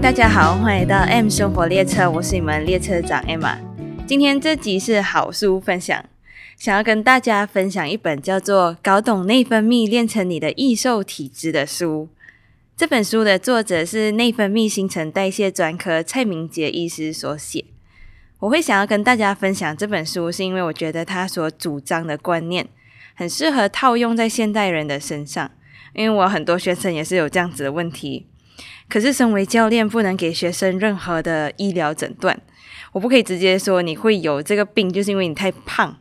大家好，欢迎来到 M 生活列车，我是你们列车长 Emma。今天这集是好书分享，想要跟大家分享一本叫做《搞懂内分泌，练成你的易瘦体质》的书。这本书的作者是内分泌新陈代谢专科蔡明杰医师所写。我会想要跟大家分享这本书，是因为我觉得他所主张的观念很适合套用在现代人的身上。因为我很多学生也是有这样子的问题，可是身为教练，不能给学生任何的医疗诊断，我不可以直接说你会有这个病，就是因为你太胖，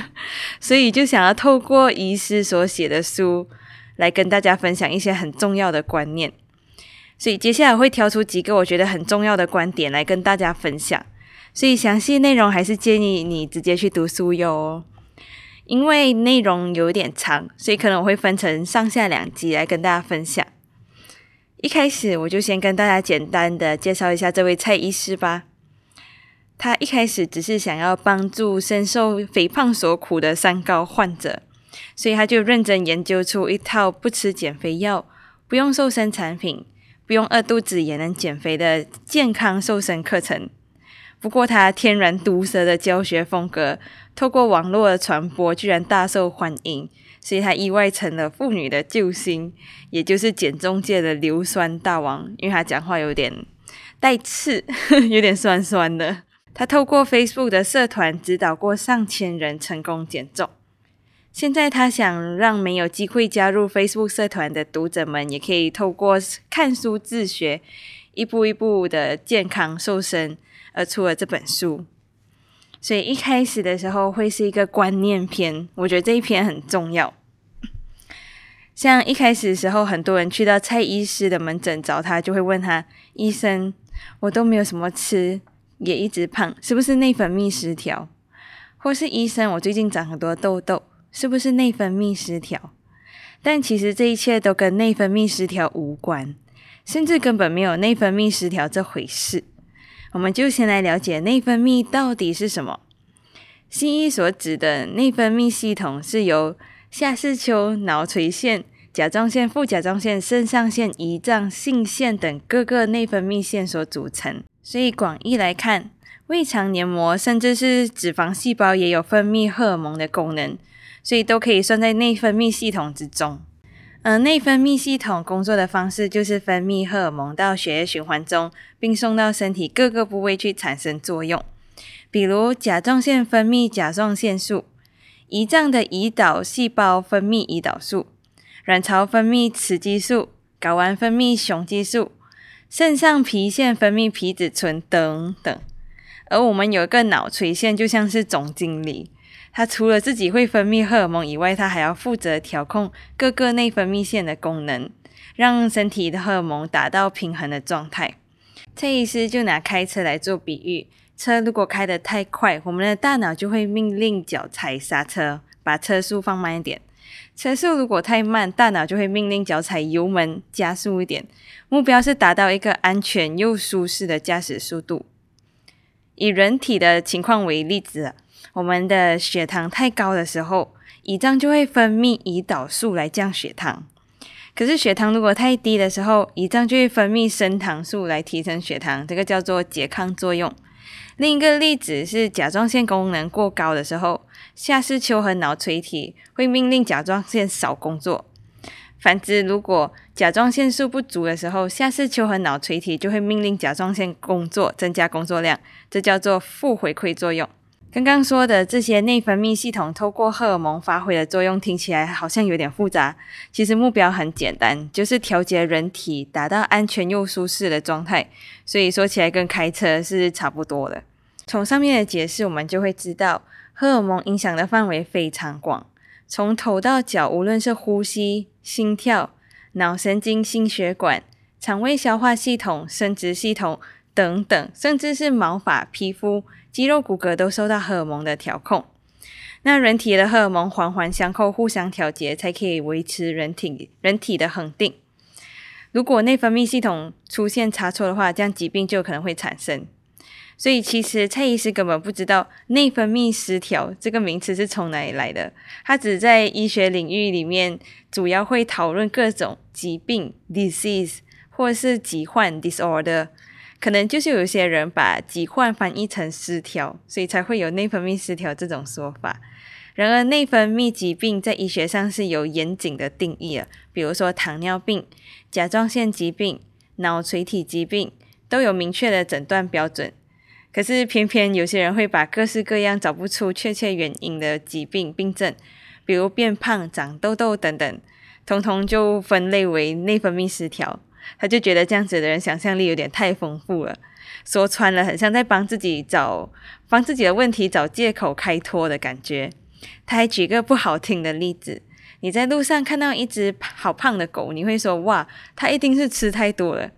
所以就想要透过医师所写的书来跟大家分享一些很重要的观念。所以接下来会挑出几个我觉得很重要的观点来跟大家分享。所以详细内容还是建议你直接去读书哟。因为内容有点长，所以可能我会分成上下两集来跟大家分享。一开始我就先跟大家简单的介绍一下这位蔡医师吧。他一开始只是想要帮助深受肥胖所苦的三高患者，所以他就认真研究出一套不吃减肥药、不用瘦身产品、不用饿肚子也能减肥的健康瘦身课程。不过他天然毒舌的教学风格。透过网络传播，居然大受欢迎，所以他意外成了妇女的救星，也就是减重界的硫酸大王。因为他讲话有点带刺，有点酸酸的。他透过 Facebook 的社团指导过上千人成功减重。现在他想让没有机会加入 Facebook 社团的读者们，也可以透过看书自学，一步一步的健康瘦身，而出了这本书。所以一开始的时候会是一个观念篇，我觉得这一篇很重要。像一开始的时候，很多人去到蔡医师的门诊找他，就会问他：“医生，我都没有什么吃，也一直胖，是不是内分泌失调？”或是“医生，我最近长很多痘痘，是不是内分泌失调？”但其实这一切都跟内分泌失调无关，甚至根本没有内分泌失调这回事。我们就先来了解内分泌到底是什么。西医所指的内分泌系统是由下视丘、脑垂腺、甲状腺、副甲状腺、肾上腺、胰脏、性腺等各个内分泌腺所组成。所以广义来看，胃肠黏膜甚至是脂肪细胞也有分泌荷尔蒙的功能，所以都可以算在内分泌系统之中。而内分泌系统工作的方式就是分泌荷尔蒙到血液循环中，并送到身体各个部位去产生作用。比如甲状腺分泌甲状腺素，胰脏的胰岛细胞分泌胰岛素，卵巢分泌雌激素，睾丸分泌雄激素，肾上皮腺分泌皮质醇等等。而我们有一个脑垂腺，就像是总经理。它除了自己会分泌荷尔蒙以外，它还要负责调控各个内分泌腺的功能，让身体的荷尔蒙达到平衡的状态。这意思就拿开车来做比喻，车如果开得太快，我们的大脑就会命令脚踩刹车，把车速放慢一点；车速如果太慢，大脑就会命令脚踩油门，加速一点。目标是达到一个安全又舒适的驾驶速度。以人体的情况为例子。我们的血糖太高的时候，胰脏就会分泌胰岛素来降血糖。可是血糖如果太低的时候，胰脏就会分泌升糖素来提升血糖，这个叫做拮抗作用。另一个例子是甲状腺功能过高的时候，下视丘和脑垂体会命令甲状腺少工作。反之，如果甲状腺素不足的时候，下视丘和脑垂体就会命令甲状腺工作，增加工作量，这叫做负回馈作用。刚刚说的这些内分泌系统透过荷尔蒙发挥的作用，听起来好像有点复杂。其实目标很简单，就是调节人体达到安全又舒适的状态。所以说起来跟开车是差不多的。从上面的解释，我们就会知道，荷尔蒙影响的范围非常广，从头到脚，无论是呼吸、心跳、脑神经、心血管、肠胃消化系统、生殖系统等等，甚至是毛发、皮肤。肌肉骨骼都受到荷尔蒙的调控，那人体的荷尔蒙环环相扣，互相调节，才可以维持人体人体的恒定。如果内分泌系统出现差错的话，这样疾病就可能会产生。所以，其实蔡医师根本不知道内分泌失调这个名词是从哪里来的。他只在医学领域里面主要会讨论各种疾病 （disease） 或是疾患 （disorder）。可能就是有些人把疾患翻译成失调，所以才会有内分泌失调这种说法。然而，内分泌疾病在医学上是有严谨的定义的，比如说糖尿病、甲状腺疾病、脑垂体疾病都有明确的诊断标准。可是，偏偏有些人会把各式各样找不出确切原因的疾病病症，比如变胖、长痘痘等等，通通就分类为内分泌失调。他就觉得这样子的人想象力有点太丰富了，说穿了很像在帮自己找帮自己的问题找借口开脱的感觉。他还举个不好听的例子：你在路上看到一只好胖的狗，你会说哇，它一定是吃太多了。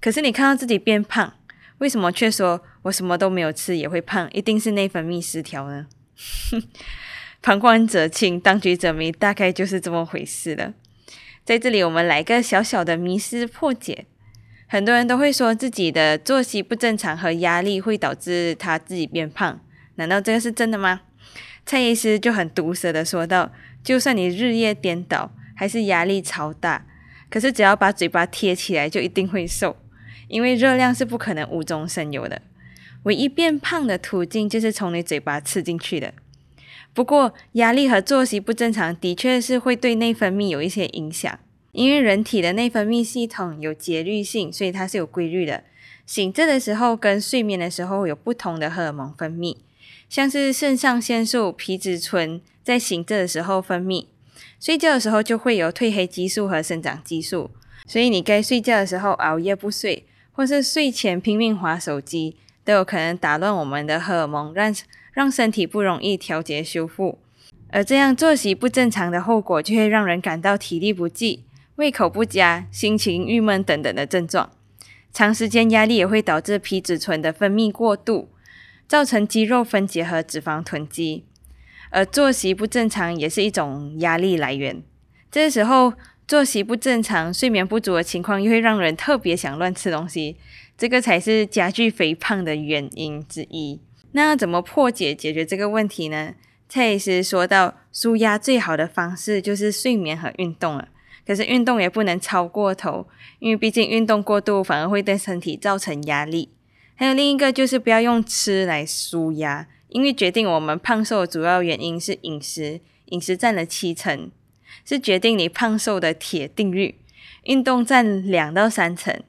可是你看到自己变胖，为什么却说我什么都没有吃也会胖？一定是内分泌失调呢？旁观者清，当局者迷，大概就是这么回事了。在这里，我们来个小小的迷思破解。很多人都会说自己的作息不正常和压力会导致他自己变胖，难道这个是真的吗？蔡医师就很毒舌的说道：“就算你日夜颠倒，还是压力超大，可是只要把嘴巴贴起来，就一定会瘦，因为热量是不可能无中生有的，唯一变胖的途径就是从你嘴巴吃进去的。”不过，压力和作息不正常的确是会对内分泌有一些影响。因为人体的内分泌系统有节律性，所以它是有规律的。醒着的时候跟睡眠的时候有不同的荷尔蒙分泌，像是肾上腺素、皮质醇在醒着的时候分泌，睡觉的时候就会有褪黑激素和生长激素。所以你该睡觉的时候熬夜不睡，或是睡前拼命划手机，都有可能打乱我们的荷尔蒙，让。让身体不容易调节修复，而这样作息不正常的后果，就会让人感到体力不济、胃口不佳、心情郁闷等等的症状。长时间压力也会导致皮质醇的分泌过度，造成肌肉分解和脂肪囤积。而作息不正常也是一种压力来源。这时候作息不正常、睡眠不足的情况，又会让人特别想乱吃东西，这个才是加剧肥胖的原因之一。那要怎么破解解决这个问题呢？蔡医师说到，舒压最好的方式就是睡眠和运动了。可是运动也不能超过头，因为毕竟运动过度反而会对身体造成压力。还有另一个就是不要用吃来舒压，因为决定我们胖瘦的主要原因是饮食，饮食占了七成，是决定你胖瘦的铁定律。运动占两到三成，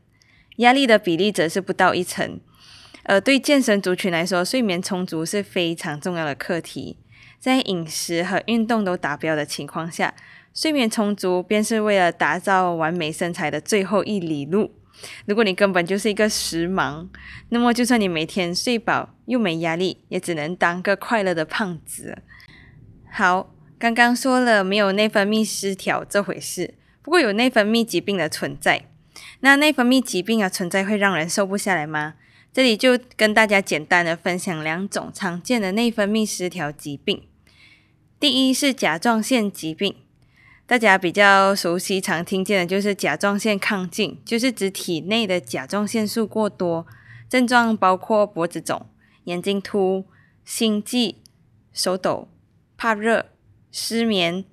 压力的比例则是不到一成。呃，对健身族群来说，睡眠充足是非常重要的课题。在饮食和运动都达标的情况下，睡眠充足便是为了打造完美身材的最后一里路。如果你根本就是一个食盲，那么就算你每天睡饱又没压力，也只能当个快乐的胖子。好，刚刚说了没有内分泌失调这回事，不过有内分泌疾病的存在。那内分泌疾病的存在会让人瘦不下来吗？这里就跟大家简单的分享两种常见的内分泌失调疾病。第一是甲状腺疾病，大家比较熟悉、常听见的就是甲状腺亢进，就是指体内的甲状腺素过多，症状包括脖子肿、眼睛凸、心悸、手抖、怕热、失眠、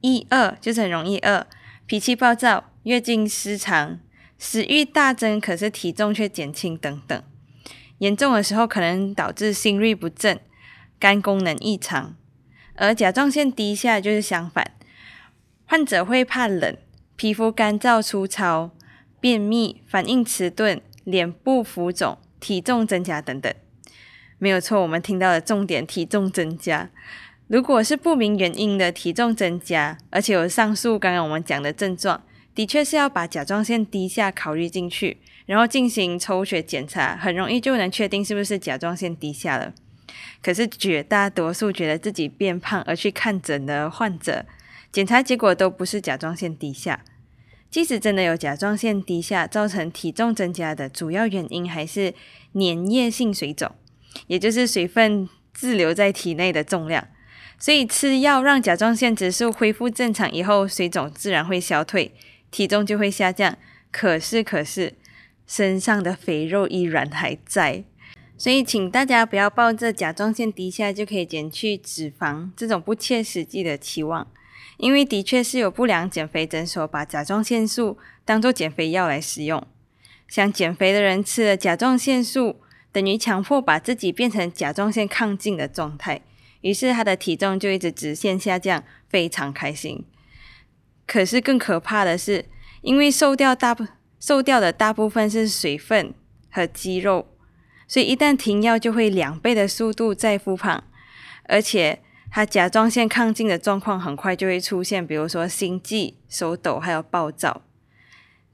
易饿，就是很容易饿、脾气暴躁、月经失常、食欲大增，可是体重却减轻等等。严重的时候可能导致心律不正、肝功能异常，而甲状腺低下就是相反，患者会怕冷、皮肤干燥粗糙、便秘、反应迟钝、脸部浮肿、体重增加等等。没有错，我们听到的重点体重增加。如果是不明原因的体重增加，而且有上述刚刚我们讲的症状，的确是要把甲状腺低下考虑进去。然后进行抽血检查，很容易就能确定是不是甲状腺低下了。可是绝大多数觉得自己变胖而去看诊的患者，检查结果都不是甲状腺低下。即使真的有甲状腺低下，造成体重增加的主要原因还是粘液性水肿，也就是水分滞留在体内的重量。所以吃药让甲状腺指数恢复正常以后，水肿自然会消退，体重就会下降。可是，可是。身上的肥肉依然还在，所以请大家不要抱着甲状腺低下就可以减去脂肪这种不切实际的期望，因为的确是有不良减肥诊所把甲状腺素当做减肥药来使用。想减肥的人吃了甲状腺素，等于强迫把自己变成甲状腺亢进的状态，于是他的体重就一直直线下降，非常开心。可是更可怕的是，因为瘦掉大部瘦掉的大部分是水分和肌肉，所以一旦停药，就会两倍的速度再复胖，而且他甲状腺亢进的状况很快就会出现，比如说心悸、手抖，还有暴躁。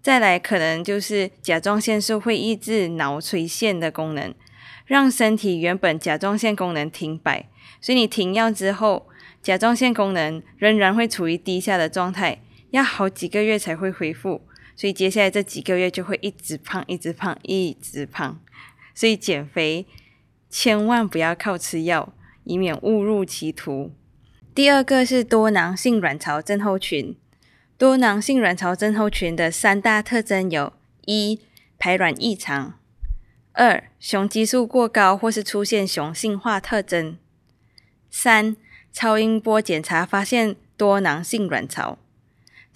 再来，可能就是甲状腺素会抑制脑垂腺的功能，让身体原本甲状腺功能停摆，所以你停药之后，甲状腺功能仍然会处于低下的状态，要好几个月才会恢复，所以接下来这几个月就会一直胖，一直胖，一直胖。所以减肥千万不要靠吃药，以免误入歧途。第二个是多囊性卵巢症候群。多囊性卵巢症候群的三大特征有：一、排卵异常；二、雄激素过高或是出现雄性化特征；三、超音波检查发现多囊性卵巢。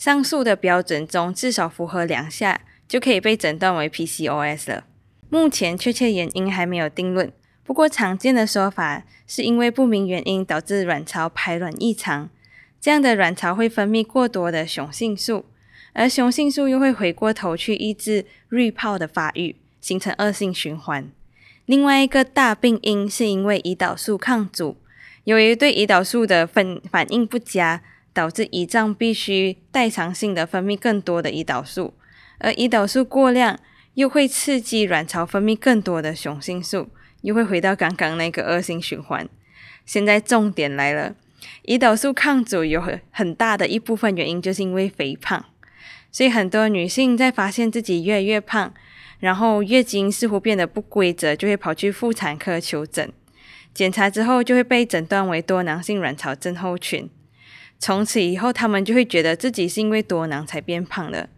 上述的标准中，至少符合两下就可以被诊断为 PCOS 了。目前确切原因还没有定论，不过常见的说法是因为不明原因导致卵巢排卵异常。这样的卵巢会分泌过多的雄性素，而雄性素又会回过头去抑制滤泡的发育，形成恶性循环。另外一个大病因是因为胰岛素抗阻，由于对胰岛素的分反应不佳，导致胰脏必须代偿性的分泌更多的胰岛素，而胰岛素过量又会刺激卵巢分泌更多的雄性素，又会回到刚刚那个恶性循环。现在重点来了。胰岛素抗阻有很很大的一部分原因，就是因为肥胖。所以很多女性在发现自己越来越胖，然后月经似乎变得不规则，就会跑去妇产科求诊。检查之后就会被诊断为多囊性卵巢症候群。从此以后，他们就会觉得自己是因为多囊才变胖的。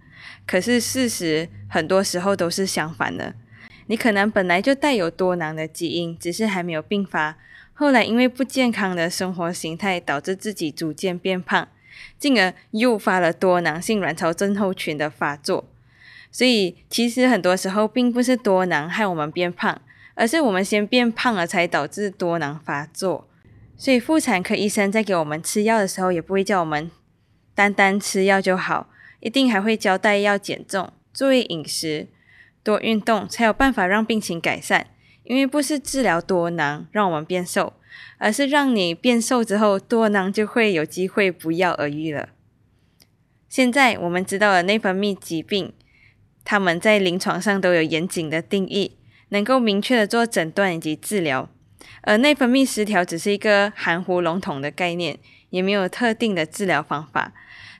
可是事实很多时候都是相反的。你可能本来就带有多囊的基因，只是还没有并发。后来因为不健康的生活形态，导致自己逐渐变胖，进而诱发了多囊性卵巢症候群的发作。所以其实很多时候并不是多囊害我们变胖，而是我们先变胖了，才导致多囊发作。所以妇产科医生在给我们吃药的时候，也不会叫我们单单吃药就好，一定还会交代要减重、注意饮食、多运动，才有办法让病情改善。因为不是治疗多囊让我们变瘦，而是让你变瘦之后，多囊就会有机会不药而愈了。现在我们知道了内分泌疾病，他们在临床上都有严谨的定义，能够明确的做诊断以及治疗。而内分泌失调只是一个含糊笼统的概念，也没有特定的治疗方法，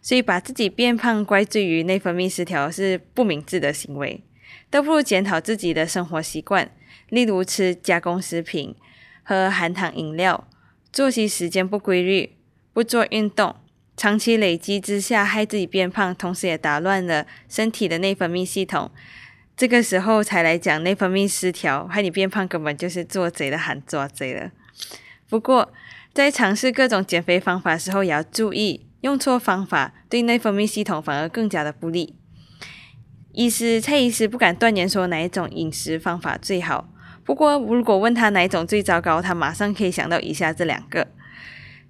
所以把自己变胖怪罪于内分泌失调是不明智的行为，都不如检讨自己的生活习惯。例如吃加工食品、喝含糖饮料、作息时间不规律、不做运动，长期累积之下害自己变胖，同时也打乱了身体的内分泌系统。这个时候才来讲内分泌失调，害你变胖，根本就是做贼的喊抓贼了。不过在尝试各种减肥方法时候，也要注意，用错方法对内分泌系统反而更加的不利。医师蔡医师不敢断言说哪一种饮食方法最好。不过，如果问他哪一种最糟糕，他马上可以想到以下这两个：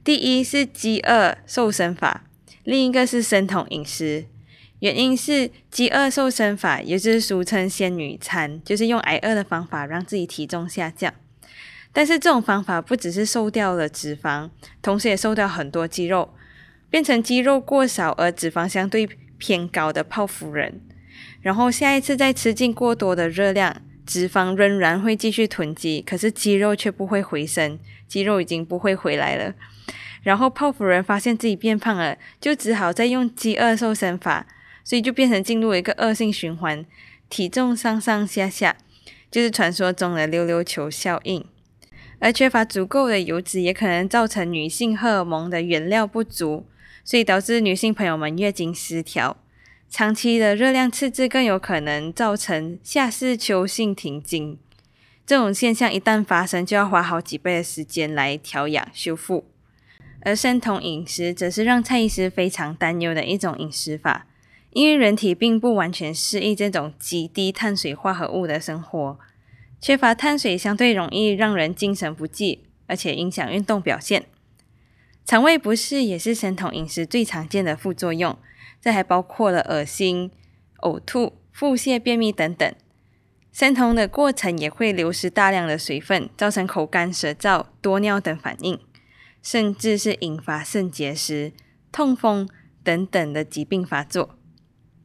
第一是饥饿瘦身法，另一个是生酮饮食。原因是饥饿瘦身法，也就是俗称“仙女餐”，就是用挨饿的方法让自己体重下降。但是这种方法不只是瘦掉了脂肪，同时也瘦掉很多肌肉，变成肌肉过少而脂肪相对偏高的泡芙人。然后下一次再吃进过多的热量。脂肪仍然会继续囤积，可是肌肉却不会回升，肌肉已经不会回来了。然后泡芙人发现自己变胖了，就只好再用饥饿瘦身法，所以就变成进入一个恶性循环，体重上上下下，就是传说中的溜溜球效应。而缺乏足够的油脂，也可能造成女性荷尔蒙的原料不足，所以导致女性朋友们月经失调。长期的热量赤字更有可能造成下视丘性停经，这种现象一旦发生，就要花好几倍的时间来调养修复。而生酮饮食则是让蔡医师非常担忧的一种饮食法，因为人体并不完全适应这种极低碳水化合物的生活，缺乏碳水相对容易让人精神不济，而且影响运动表现。肠胃不适也是生酮饮食最常见的副作用，这还包括了恶心、呕吐、腹泻、便秘等等。生酮的过程也会流失大量的水分，造成口干舌燥、多尿等反应，甚至是引发肾结石、痛风等等的疾病发作。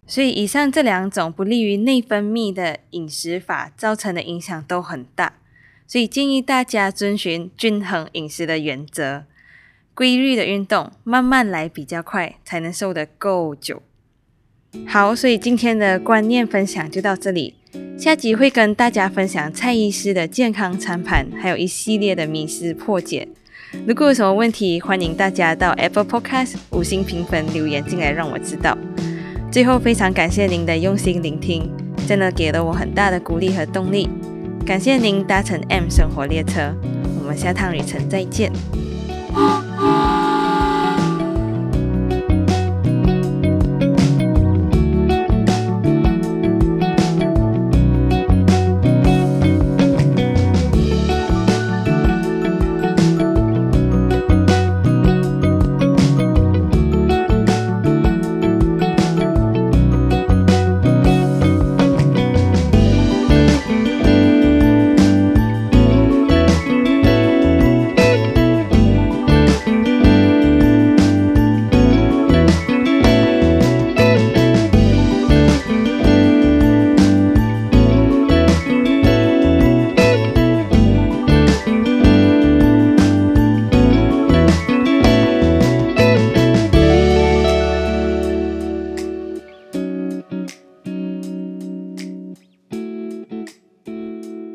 所以，以上这两种不利于内分泌的饮食法造成的影响都很大，所以建议大家遵循均衡饮食的原则，规律的运动，慢慢来比较快，才能瘦得够久。好，所以今天的观念分享就到这里。下集会跟大家分享蔡医师的健康餐盘，还有一系列的迷思破解。如果有什么问题，欢迎大家到 Apple Podcast 五星评分留言进来，让我知道。最后，非常感谢您的用心聆听，真的给了我很大的鼓励和动力。感谢您搭乘 M 生活列车，我们下趟旅程再见。